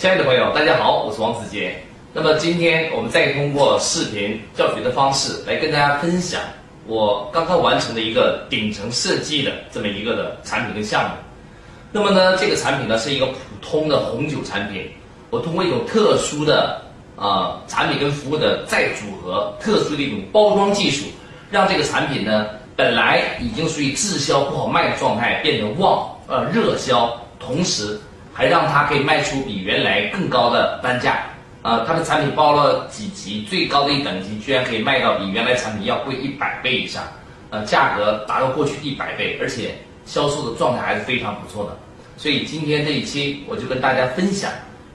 亲爱的朋友，大家好，我是王子杰。那么今天我们再通过视频教学的方式来跟大家分享我刚刚完成的一个顶层设计的这么一个的产品跟项目。那么呢，这个产品呢是一个普通的红酒产品，我通过一种特殊的啊产品跟服务的再组合，特殊的一种包装技术，让这个产品呢本来已经属于滞销不好卖的状态，变得旺呃热销，同时还让它可以卖出比原来更高的单价。啊，它的产品包了几级，最高的一等级居然可以卖到比原来产品要贵一百倍以上，呃，价格达到过去一百倍，而且销售的状态还是非常不错的。所以今天这一期我就跟大家分享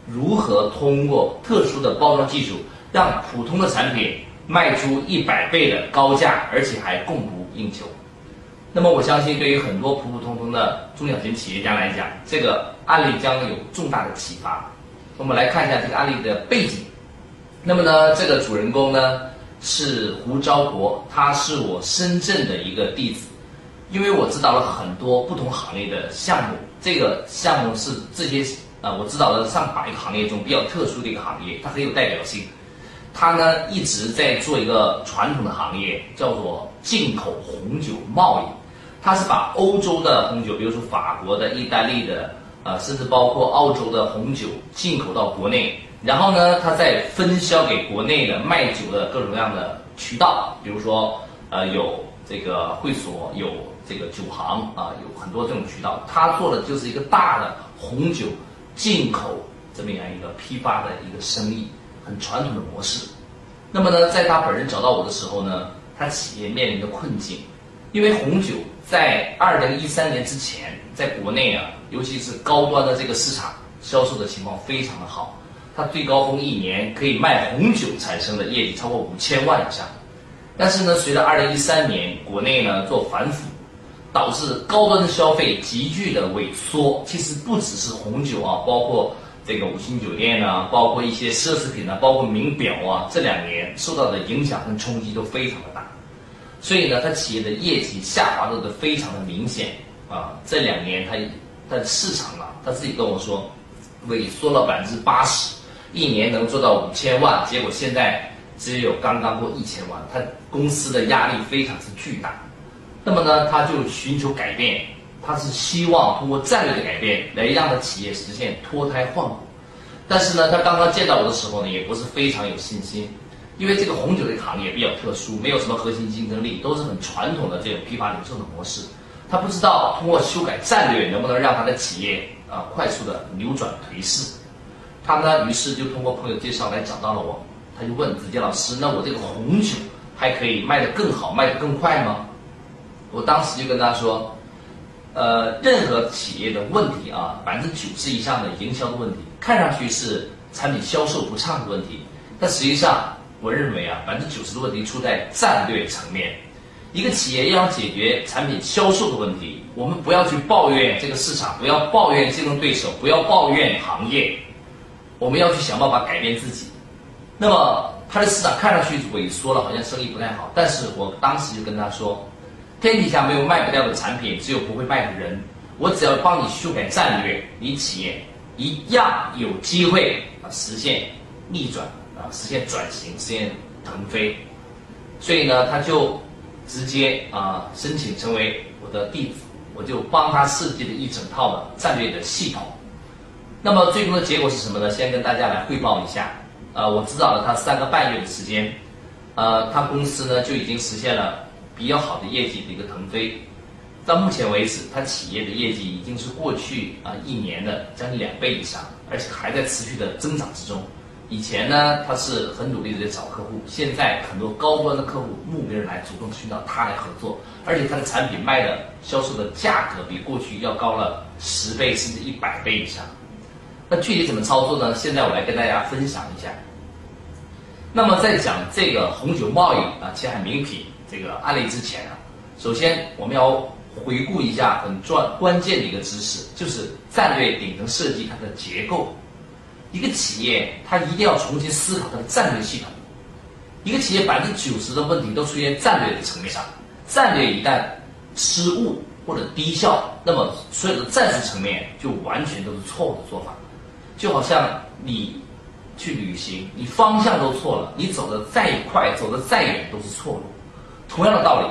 如何通过特殊的包装技术，让普通的产品卖出一百倍的高价，而且还供不应求。那么我相信，对于很多普普通通的中小型企业家来讲，这个案例将有重大的启发。我们来看一下这个案例的背景。那么呢，这个主人公呢是胡昭国，他是我深圳的一个弟子。因为我指导了很多不同行业的项目，这个项目是这些呃我指导了上百个行业中比较特殊的一个行业，它很有代表性。他呢一直在做一个传统的行业，叫做进口红酒贸易。他是把欧洲的红酒，比如说法国的、意大利的。啊，甚至包括澳洲的红酒进口到国内，然后呢，它再分销给国内的卖酒的各种各样的渠道，比如说，呃，有这个会所，有这个酒行啊，有很多这种渠道。他做的就是一个大的红酒进口这么样一个批发的一个生意，很传统的模式。那么呢，在他本人找到我的时候呢，他企业面临的困境，因为红酒在二零一三年之前。在国内啊，尤其是高端的这个市场，销售的情况非常的好。它最高峰一年可以卖红酒产生的业绩超过五千万以上。但是呢，随着二零一三年国内呢做反腐，导致高端的消费急剧的萎缩。其实不只是红酒啊，包括这个五星酒店啊，包括一些奢侈品啊，包括名表啊，这两年受到的影响跟冲击都非常的。所以呢，它企业的业绩下滑的都非常的明显。啊，这两年它它市场啊，他自己跟我说，萎缩了百分之八十，一年能做到五千万，结果现在只有刚刚过一千万，他公司的压力非常之巨大。那么呢，他就寻求改变，他是希望通过战略的改变来让他企业实现脱胎换骨。但是呢，他刚刚见到我的时候呢，也不是非常有信心，因为这个红酒这个行业比较特殊，没有什么核心竞争力，都是很传统的这种批发零售的模式。他不知道通过修改战略能不能让他的企业啊快速的扭转颓势，他呢于是就通过朋友介绍来找到了我，他就问子杰老师，那我这个红酒还可以卖得更好，卖得更快吗？我当时就跟他说，呃，任何企业的问题啊，百分之九十以上的营销的问题，看上去是产品销售不畅的问题，但实际上我认为啊，百分之九十的问题出在战略层面。一个企业要解决产品销售的问题，我们不要去抱怨这个市场，不要抱怨竞争对手，不要抱怨行业，我们要去想办法改变自己。那么，它的市场看上去萎缩了，好像生意不太好。但是我当时就跟他说，天底下没有卖不掉的产品，只有不会卖的人。我只要帮你修改战略，你企业一样有机会啊实现逆转啊，实现转型，实现腾飞。所以呢，他就。直接啊申请成为我的弟子，我就帮他设计了一整套的战略的系统。那么最终的结果是什么呢？先跟大家来汇报一下。呃，我指导了他三个半月的时间，呃，他公司呢就已经实现了比较好的业绩的一个腾飞。到目前为止，他企业的业绩已经是过去啊一年的将近两倍以上，而且还在持续的增长之中。以前呢，他是很努力的在找客户，现在很多高端的客户慕名而来，主动寻找他来合作，而且他的产品卖的销售的价格比过去要高了十倍甚至一百倍以上。那具体怎么操作呢？现在我来跟大家分享一下。那么在讲这个红酒贸易啊，前海名品这个案例之前啊，首先我们要回顾一下很重关键的一个知识，就是战略顶层设计它的结构。一个企业，它一定要重新思考它的战略系统。一个企业百分之九十的问题都出现战略的层面上，战略一旦失误或者低效，那么所有的战术层面就完全都是错误的做法。就好像你去旅行，你方向都错了，你走的再快，走的再远都是错路。同样的道理，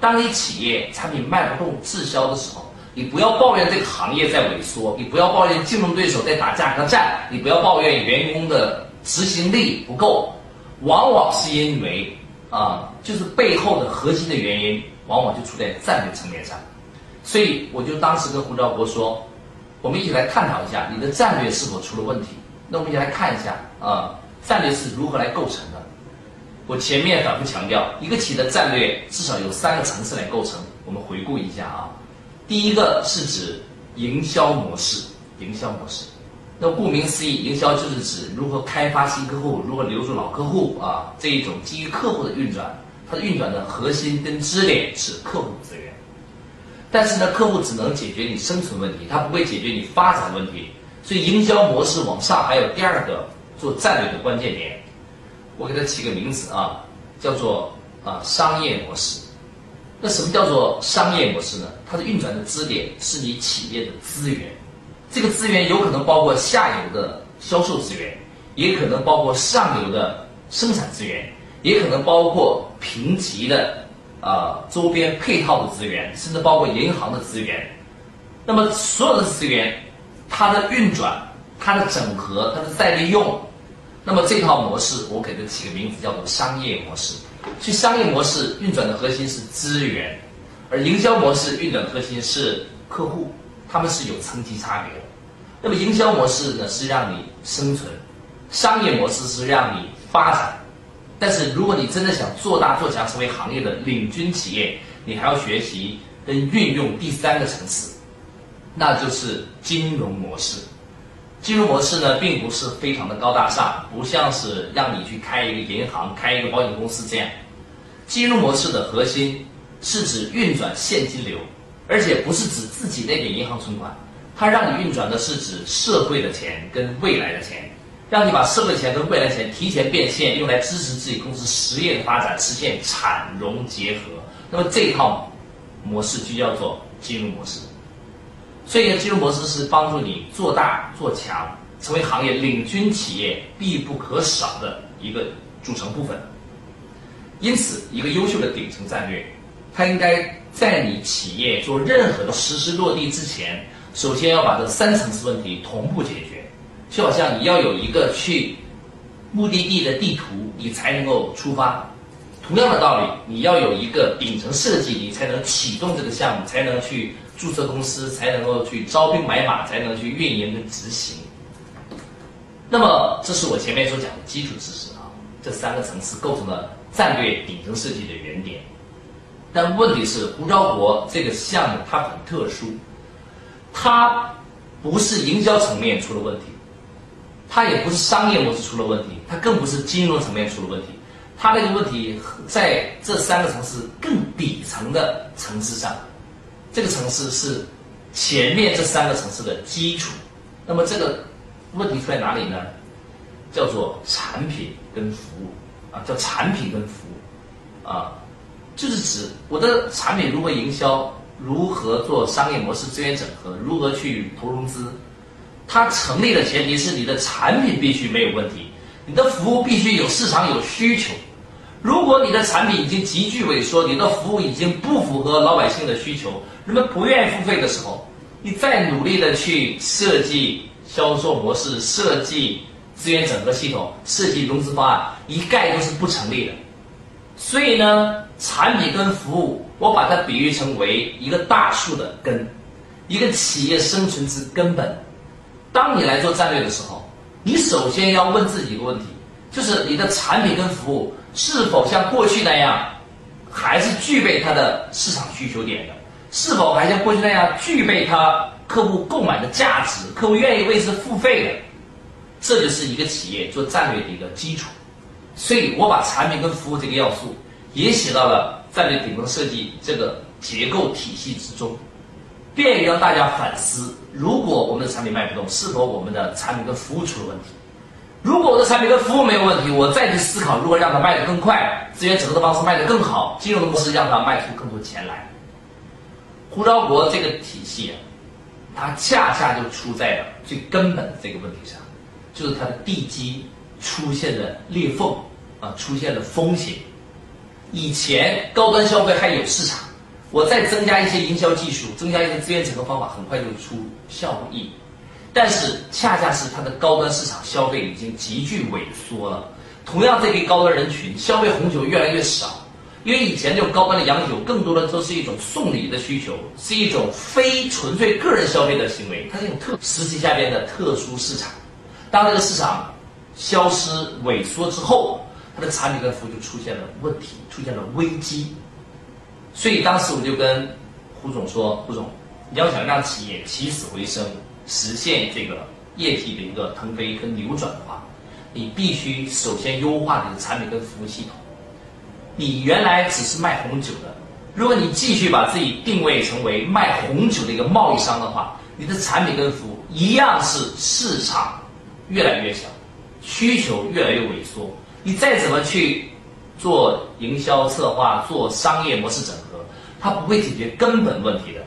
当你企业产品卖不动、滞销的时候，你不要抱怨这个行业在萎缩，你不要抱怨竞争对手在打价格战，你不要抱怨员工的执行力不够，往往是因为啊，就是背后的核心的原因，往往就出在战略层面上。所以我就当时跟胡兆国说，我们一起来探讨一下你的战略是否出了问题。那我们一起来看一下啊，战略是如何来构成的。我前面反复强调，一个企业的战略至少有三个层次来构成。我们回顾一下啊，第一个是指营销模式，营销模式。那顾名思义，营销就是指如何开发新客户，如何留住老客户啊，这一种基于客户的运转，它的运转的核心跟支点是客户资源。但是呢，客户只能解决你生存问题，它不会解决你发展问题。所以，营销模式往上还有第二个做战略的关键点。我给它起个名字啊，叫做啊商业模式。那什么叫做商业模式呢？它的运转的支点是你企业的资源，这个资源有可能包括下游的销售资源，也可能包括上游的生产资源，也可能包括评级的啊周边配套的资源，甚至包括银行的资源。那么所有的资源，它的运转、它的整合、它的再利用。那么这套模式，我给它起个名字，叫做商业模式。所以商业模式运转的核心是资源，而营销模式运转核心是客户，他们是有层级差别的。那么营销模式呢，是让你生存；商业模式是让你发展。但是如果你真的想做大做强，成为行业的领军企业，你还要学习跟运用第三个层次，那就是金融模式。金融模式呢，并不是非常的高大上，不像是让你去开一个银行、开一个保险公司这样。金融模式的核心是指运转现金流，而且不是指自己那点银行存款，它让你运转的是指社会的钱跟未来的钱，让你把社会的钱跟未来钱提前变现，用来支持自己公司实业的发展，实现产融结合。那么这一套模式就叫做金融模式。所以，金融模式是帮助你做大做强，成为行业领军企业必不可少的一个组成部分。因此，一个优秀的顶层战略，它应该在你企业做任何的实施落地之前，首先要把这三层次问题同步解决。就好像你要有一个去目的地的地图，你才能够出发。同样的道理，你要有一个顶层设计，你才能启动这个项目，才能去。注册公司才能够去招兵买马，才能去运营跟执行。那么，这是我前面所讲的基础知识啊，这三个层次构成了战略顶层设计的原点。但问题是，胡昭国这个项目它很特殊，它不是营销层面出了问题，它也不是商业模式出了问题，它更不是金融层面出了问题，它这个问题在这三个城市更底层的层次上。这个城市是前面这三个城市的基础，那么这个问题出在哪里呢？叫做产品跟服务啊，叫产品跟服务啊，就是指我的产品如何营销，如何做商业模式资源整合，如何去投融资。它成立的前提是你的产品必须没有问题，你的服务必须有市场有需求。如果你的产品已经急剧萎缩，你的服务已经不符合老百姓的需求，人们不愿意付费的时候，你再努力的去设计销售模式、设计资源整合系统、设计融资方案，一概都是不成立的。所以呢，产品跟服务，我把它比喻成为一个大树的根，一个企业生存之根本。当你来做战略的时候，你首先要问自己一个问题，就是你的产品跟服务。是否像过去那样，还是具备它的市场需求点的？是否还像过去那样具备它客户购买的价值？客户愿意为之付费的？这就是一个企业做战略的一个基础。所以我把产品跟服务这个要素也写到了战略顶层设计这个结构体系之中，便于让大家反思：如果我们的产品卖不动，是否我们的产品跟服务出了问题？如果我的产品跟服务没有问题，我再去思考如何让它卖得更快，资源整合的方式卖得更好，金融的模式让它卖出更多钱来。胡昭国这个体系，它恰恰就出在了最根本的这个问题上。就是它的地基出现了裂缝啊，出现了风险。以前高端消费还有市场，我再增加一些营销技术，增加一些资源整合方法，很快就出效益。但是恰恰是它的高端市场消费已经急剧萎缩了。同样，这批高端人群消费红酒越来越少，因为以前这种高端的洋酒更多的都是一种送礼的需求，是一种非纯粹个人消费的行为，它是一种特时期下边的特殊市场。当这个市场消失萎缩之后，它的产品跟服务就出现了问题，出现了危机。所以当时我就跟胡总说：“胡总，你要想让企业起死回生，实现这个业绩的一个腾飞跟扭转的话，你必须首先优化你的产品跟服务系统。你原来只是卖红酒的，如果你继续把自己定位成为卖红酒的一个贸易商的话，你的产品跟服务一样是市场。”越来越小，需求越来越萎缩。你再怎么去做营销策划、做商业模式整合，它不会解决根本问题的。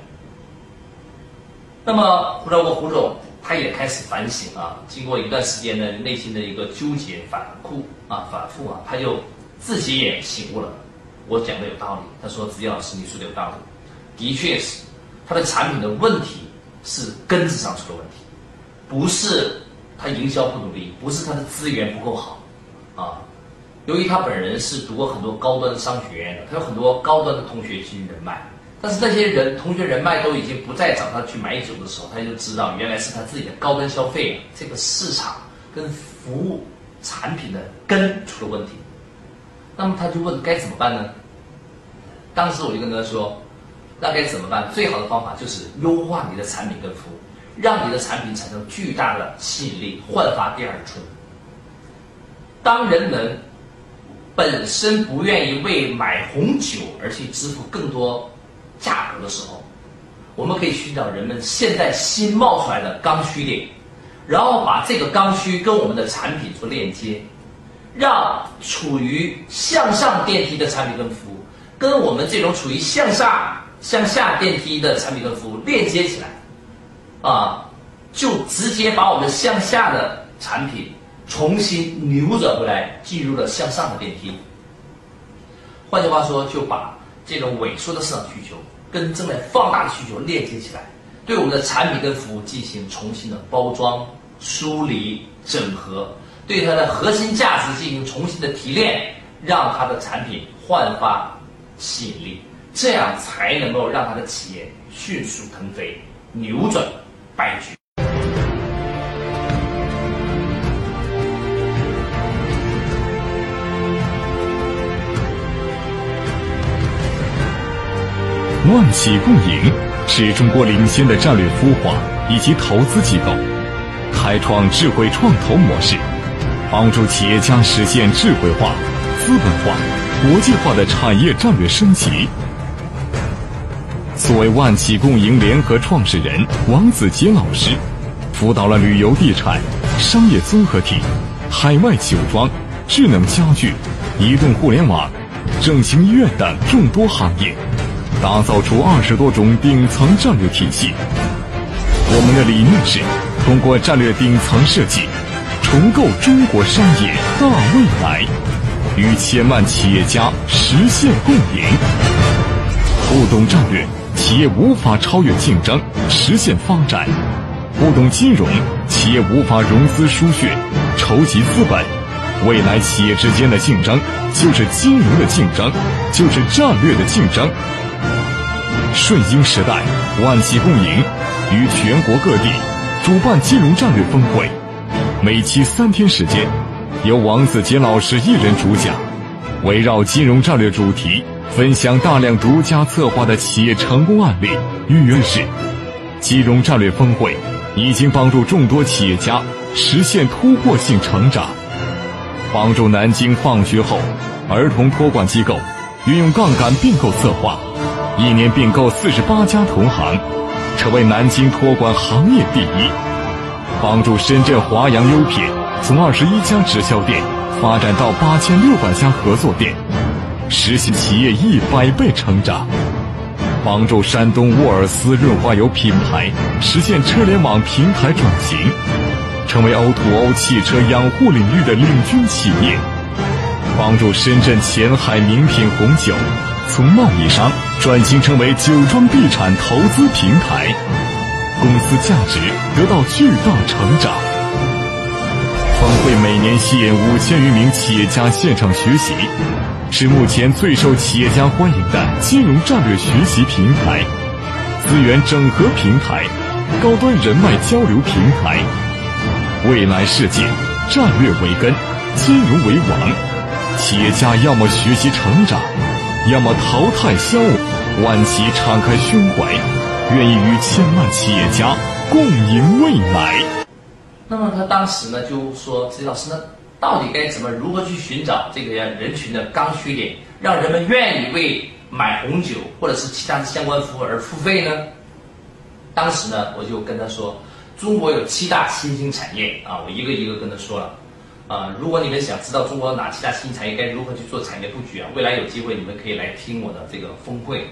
那么，胡兆国胡总他也开始反省啊，经过一段时间的内心的一个纠结、反复啊、反复啊，他就自己也醒悟了。我讲的有道理，他说：“子健老师，你说的有道理，的确是他的产品的问题是根子上出了问题，不是。”他营销不努力，不是他的资源不够好，由于他本人是读过很多高端的商学院的，他有很多高端的同学及人脉，但是那些人同学人脉都已经不再找他去买酒的时候，他就知道原来是他自己的高端消费这个市场跟服务产品的根出了问题，那么他就问该怎么办呢？当时我就跟他说，那该怎么办？最好的方法就是优化你的产品跟服务。让你的产品产生巨大的吸引力，焕发第二春。当人们本身不愿意为买红酒而去支付更多价格的时候，我们可以寻找人们现在新冒出来的刚需点，然后把这个刚需跟我们的产品做链接，让处于向上电梯的产品跟服务，跟我们这种处于向下向下电梯的产品跟服务链接起来。啊，就直接把我们向下的产品重新扭转回来，进入了向上的电梯。换句话说，就把这种萎缩的市场需求跟正在放大的需求链接起来，对我们的产品跟服务进行重新的包装、梳理、整合，对它的核心价值进行重新的提炼，让它的产品焕发吸引力，这样才能够让它的企业迅速腾飞、扭转。败局。万企共赢是中国领先的战略孵化以及投资机构，开创智慧创投模式，帮助企业家实现智慧化、资本化、国际化的产业战略升级。作为万企共赢联合创始人，王子杰老师辅导了旅游地产、商业综合体、海外酒庄、智能家具、移动互联网、整形医院等众多行业，打造出二十多种顶层战略体系。我们的理念是，通过战略顶层设计，重构中国商业大未来，与千万企业家实现共赢。不懂战略。企业无法超越竞争，实现发展；不懂金融，企业无法融资输血，筹集资本。未来企业之间的竞争，就是金融的竞争，就是战略的竞争。顺应时代，万企共赢，于全国各地主办金融战略峰会，每期三天时间，由王子杰老师一人主讲，围绕金融战略主题。分享大量独家策划的企业成功案例。预约是，金融战略峰会已经帮助众多企业家实现突破性成长，帮助南京放学后儿童托管机构运用杠杆并购策划，一年并购四十八家同行，成为南京托管行业第一，帮助深圳华阳优品从二十一家直销店发展到八千六百家合作店。实现企业一百倍成长，帮助山东沃尔斯润滑油品牌实现车联网平台转型，成为 O2O 汽车养护领域的领军企业，帮助深圳前海名品红酒从贸易商转型成为酒庄地产投资平台，公司价值得到巨大成长。峰会每年吸引五千余名企业家现场学习，是目前最受企业家欢迎的金融战略学习平台、资源整合平台、高端人脉交流平台。未来世界，战略为根，金融为王。企业家要么学习成长，要么淘汰消亡。万企敞开胸怀，愿意与千万企业家共赢未来。那么他当时呢就说：“李老师，那到底该怎么如何去寻找这个人群的刚需点，让人们愿意为买红酒或者是其他的相关服务而付费呢？”当时呢，我就跟他说：“中国有七大新兴产业啊，我一个一个跟他说了。啊，如果你们想知道中国哪七大新兴产业该如何去做产业布局啊，未来有机会你们可以来听我的这个峰会。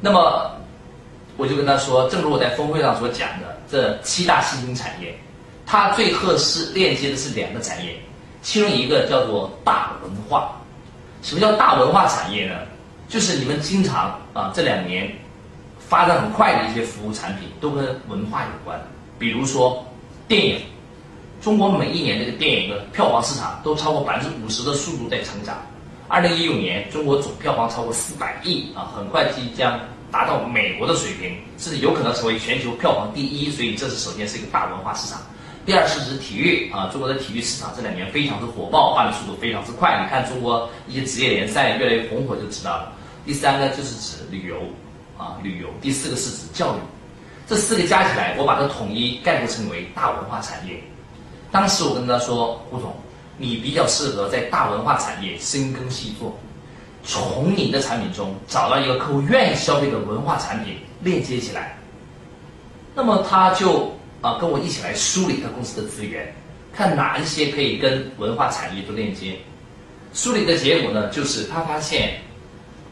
那么我就跟他说，正如我在峰会上所讲的，这七大新兴产业。”它最合适链接的是两个产业，其中一个叫做大文化。什么叫大文化产业呢？就是你们经常啊这两年发展很快的一些服务产品都跟文化有关。比如说电影，中国每一年这个电影的票房市场都超过百分之五十的速度在成长。二零一五年中国总票房超过四百亿啊，很快即将达到美国的水平，甚至有可能成为全球票房第一。所以这是首先是一个大文化市场。第二是指体育啊，中国的体育市场这两年非常之火爆，发展速度非常之快。你看中国一些职业联赛越来越红火就知道了。第三呢就是指旅游啊，旅游。第四个是指教育，这四个加起来，我把它统一概括成为大文化产业。当时我跟他说，胡总，你比较适合在大文化产业深耕细作，从你的产品中找到一个客户愿意消费的文化产品链接起来。那么他就。啊，跟我一起来梳理他公司的资源，看哪一些可以跟文化产业做链接。梳理的结果呢，就是他发现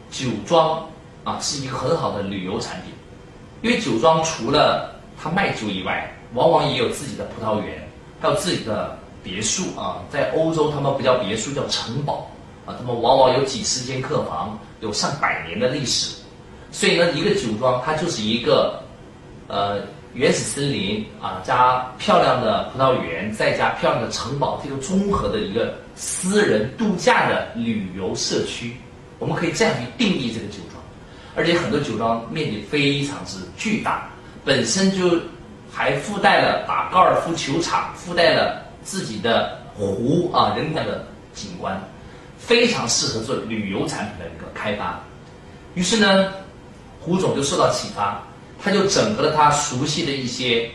酒庄啊是一个很好的旅游产品，因为酒庄除了他卖酒以外，往往也有自己的葡萄园，还有自己的别墅啊。在欧洲，他们不叫别墅，叫城堡啊。他们往往有几十间客房，有上百年的历史。所以呢，一个酒庄它就是一个呃。原始森林啊，加漂亮的葡萄园，再加漂亮的城堡，这个综合的一个私人度假的旅游社区，我们可以这样去定义这个酒庄。而且很多酒庄面积非常之巨大，本身就还附带了打高尔夫球场，附带了自己的湖啊，人家的景观，非常适合做旅游产品的一个开发。于是呢，胡总就受到启发。他就整合了他熟悉的一些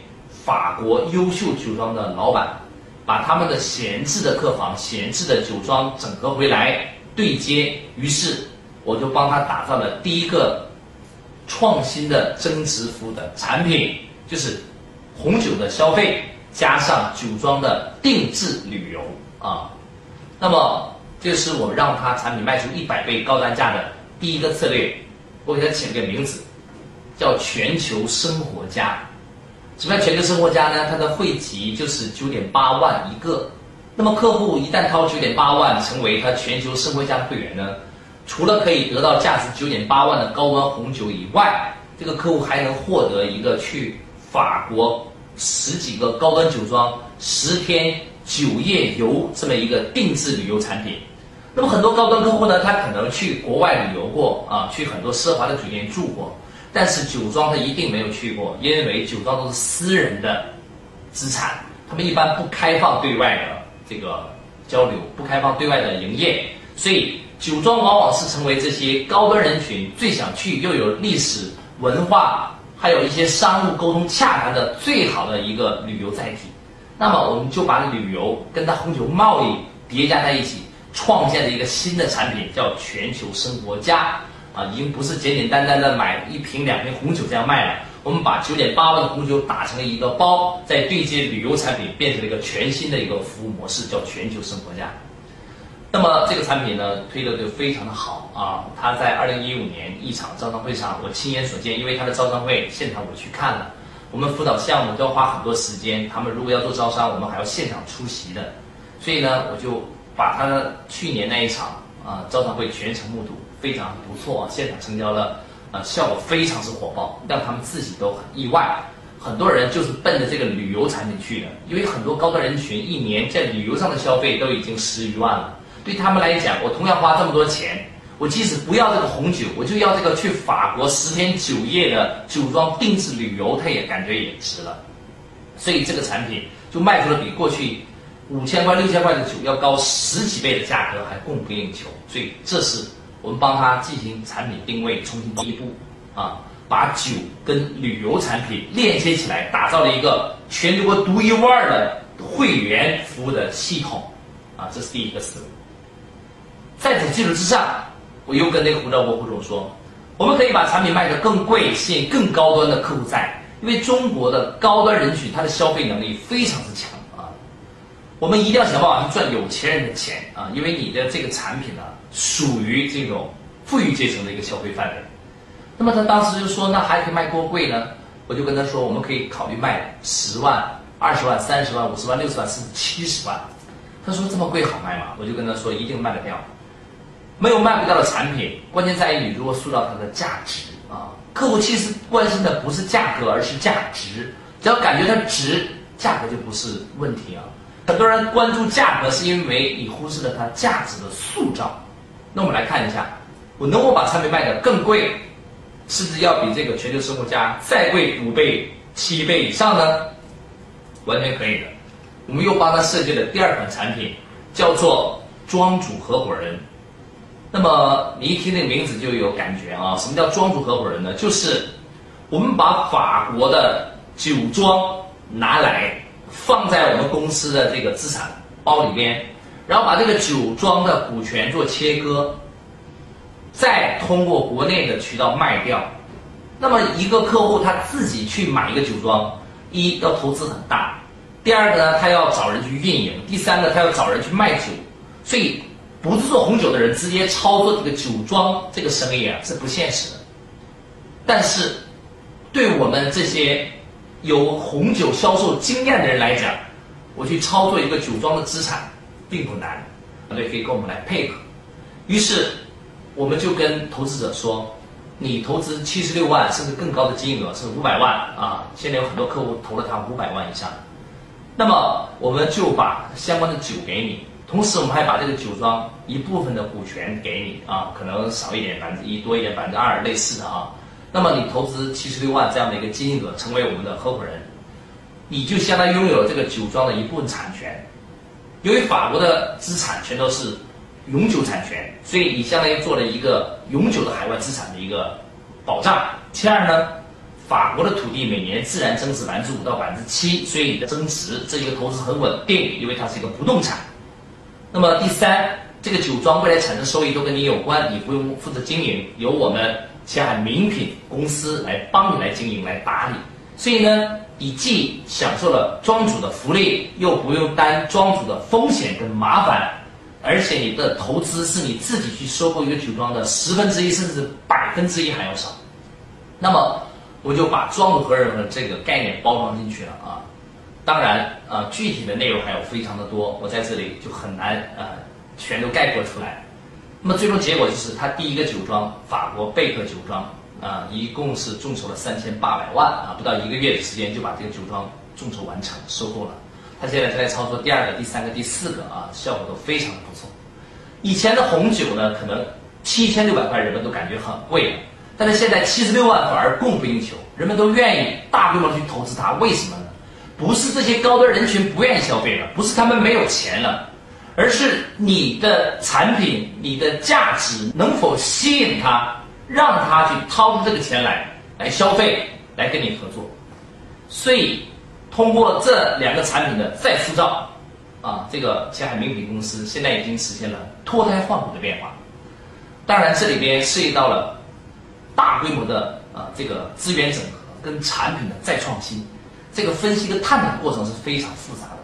法国优秀酒庄的老板，把他们的闲置的客房、闲置的酒庄整合回来对接。于是，我就帮他打造了第一个创新的增值服务的产品，就是红酒的消费加上酒庄的定制旅游啊。那么，这是我们让他产品卖出一百倍高单价的第一个策略。我给他起了个名字。叫全球生活家，什么叫全球生活家呢？它的汇集就是九点八万一个。那么客户一旦掏九点八万成为他全球生活家的会员呢，除了可以得到价值九点八万的高端红酒以外，这个客户还能获得一个去法国十几个高端酒庄十天九夜游这么一个定制旅游产品。那么很多高端客户呢，他可能去国外旅游过啊，去很多奢华的酒店住过。但是酒庄他一定没有去过，因为酒庄都是私人的资产，他们一般不开放对外的这个交流，不开放对外的营业，所以酒庄往往是成为这些高端人群最想去又有历史文化，还有一些商务沟通洽谈的最好的一个旅游载体。那么我们就把旅游跟它红酒贸易叠加在一起，创建了一个新的产品，叫全球生活家。啊，已经不是简简单单的买一瓶两瓶红酒这样卖了。我们把九点八万的红酒打成了一个包，再对接旅游产品，变成了一个全新的一个服务模式，叫全球生活家。那么这个产品呢，推的就非常的好啊。它在二零一五年一场招商会上，我亲眼所见，因为它的招商会现场我去看了，我们辅导项目都要花很多时间，他们如果要做招商，我们还要现场出席的，所以呢，我就把他去年那一场啊招商会全程目睹，非常不错啊，现场成交了，啊，效果非常之火爆，让他们自己都很意外。很多人就是奔着这个旅游产品去的，因为很多高端人群一年在旅游上的消费都已经十余万了，对他们来讲，我同样花这么多钱。我即使不要这个红酒，我就要这个去法国十天九夜的酒庄定制旅游，他也感觉也值了。所以这个产品就卖出了比过去五千块、六千块的酒要高十几倍的价格，还供不应求。所以这是我们帮他进行产品定位重新第一步啊，把酒跟旅游产品链接起来，打造了一个全中国独一无二的会员服务的系统啊，这是第一个思路。在此基础之上。我又跟那个胡兆国胡总说，我们可以把产品卖得更贵，吸引更高端的客户在，因为中国的高端人群他的消费能力非常之强啊，我们一定要想办法去赚有钱人的钱啊，因为你的这个产品呢属于这种富裕阶层的一个消费范围。那么他当时就说，那还可以卖多贵呢？我就跟他说，我们可以考虑卖十万、二十万、三十万、五十万、六十万，甚至七十万。他说这么贵好卖吗？我就跟他说，一定卖得掉。没有卖不掉的产品，关键在于你如何塑造它的价值啊！客户其实关心的不是价格，而是价值。只要感觉它值，价格就不是问题啊。很多人关注价格，是因为你忽视了它价值的塑造。那我们来看一下，我能否把产品卖得更贵，甚至要比这个全球生活家再贵五倍、七倍以上呢？完全可以的。我们又帮他设计了第二款产品，叫做庄主合伙人。那么你一听这个名字就有感觉啊？什么叫庄主合伙人呢？就是我们把法国的酒庄拿来放在我们公司的这个资产包里边，然后把这个酒庄的股权做切割，再通过国内的渠道卖掉。那么一个客户他自己去买一个酒庄，一要投资很大，第二个呢他要找人去运营，第三个他要找人去卖酒，所以。不是做红酒的人直接操作这个酒庄这个生意啊是不现实的，但是对我们这些有红酒销售经验的人来讲，我去操作一个酒庄的资产并不难，团队可以跟我们来配合。于是我们就跟投资者说，你投资七十六万甚至更高的金额是五百万啊，现在有很多客户投了他五百万以上，那么我们就把相关的酒给你。同时，我们还把这个酒庄一部分的股权给你啊，可能少一点百分之一，多一点百分之二，类似的啊。那么你投资七十六万这样的一个金额，成为我们的合伙人，你就相当于拥有了这个酒庄的一部分产权。由于法国的资产全都是永久产权，所以你相当于做了一个永久的海外资产的一个保障。其二呢，法国的土地每年自然增值百分之五到百分之七，所以你的增值这一个投资很稳定，因为它是一个不动产。那么第三，这个酒庄未来产生收益都跟你有关，你不用负责经营，由我们前海名品公司来帮你来经营来打理。所以呢，你既享受了庄主的福利，又不用担庄主的风险跟麻烦，而且你的投资是你自己去收购一个酒庄的十分之一甚至百分之一还要少。那么我就把庄主合伙人的这个概念包装进去了啊。当然，呃，具体的内容还有非常的多，我在这里就很难呃全都概括出来。那么最终结果就是，他第一个酒庄法国贝克酒庄啊，一共是众筹了三千八百万啊，不到一个月的时间就把这个酒庄众筹完成，收购了。他现在正在操作第二个、第三个、第四个啊，效果都非常的不错。以前的红酒呢，可能七千六百块人们都感觉很贵了，但是现在七十六万反而供不应求，人们都愿意大规模去投资它，为什么呢？不是这些高端人群不愿意消费了，不是他们没有钱了，而是你的产品、你的价值能否吸引他，让他去掏出这个钱来来消费，来跟你合作。所以，通过这两个产品的再塑造，啊，这个前海名品公司现在已经实现了脱胎换骨的变化。当然，这里边涉及到了大规模的啊这个资源整合跟产品的再创新。这个分析跟探讨的过程是非常复杂的，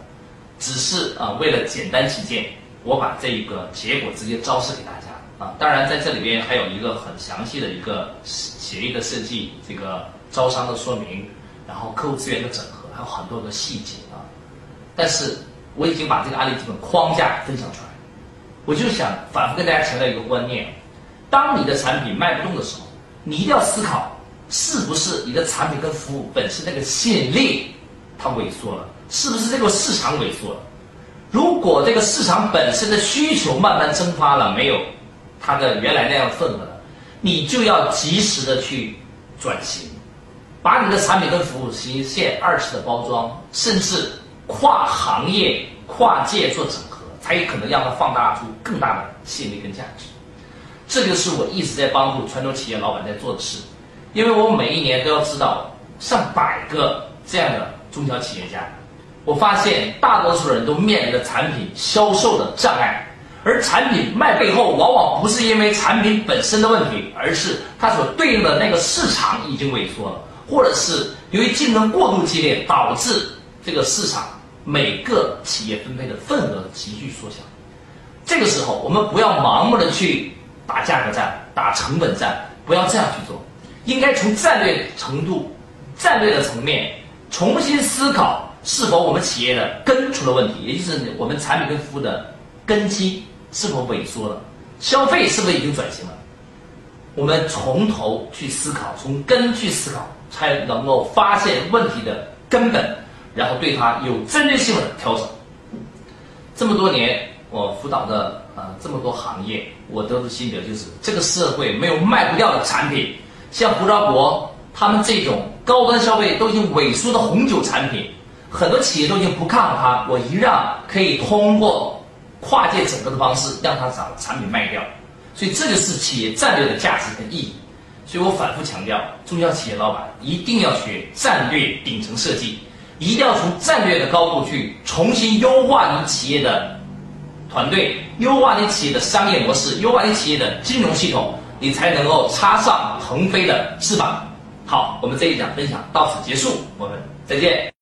只是啊，为了简单起见，我把这一个结果直接昭示给大家啊。当然，在这里边还有一个很详细的一个协议的设计，这个招商的说明，然后客户资源的整合，还有很多的细节啊。但是我已经把这个案例基本框架分享出来，我就想反复跟大家强调一个观念：当你的产品卖不动的时候，你一定要思考，是不是你的产品跟服务本身那个吸引力它萎缩了，是不是这个市场萎缩了？如果这个市场本身的需求慢慢蒸发了，没有它的原来那样份额了，你就要及时的去转型，把你的产品跟服务实现二次的包装，甚至跨行业、跨界做整合，才有可能让它放大出更大的吸引力跟价值。这就是我一直在帮助传统企业老板在做的事，因为我每一年都要指导上百个这样的中小企业家。我发现大多数人都面临着产品销售的障碍，而产品卖背后往往不是因为产品本身的问题，而是它所对应的那个市场已经萎缩了，或者是由于竞争过度激烈，导致这个市场每个企业分配的份额急剧缩小。这个时候，我们不要盲目的去打价格战、打成本战，不要这样去做，应该从战略程度、战略的层面重新思考。是否我们企业的根出了问题，也就是我们产品跟服务的根基是否萎缩了，消费是不是已经转型了？我们从头去思考，从根去思考，才能够发现问题的根本，然后对它有针对性的调整。这么多年，我辅导的呃这么多行业，我得出心得就是，这个社会没有卖不掉的产品，像胡兆国他们这种高端消费都已经萎缩的红酒产品。很多企业都已经不看好它，我一样可以通过跨界整合的方式让它把产品卖掉，所以这就是企业战略的价值跟意义。所以我反复强调，中小企业老板一定要学战略顶层设计，一定要从战略的高度去重新优化你企业的团队，优化你企业的商业模式，优化你企业的金融系统，你才能够插上腾飞的翅膀。好，我们这一讲分享到此结束，我们再见。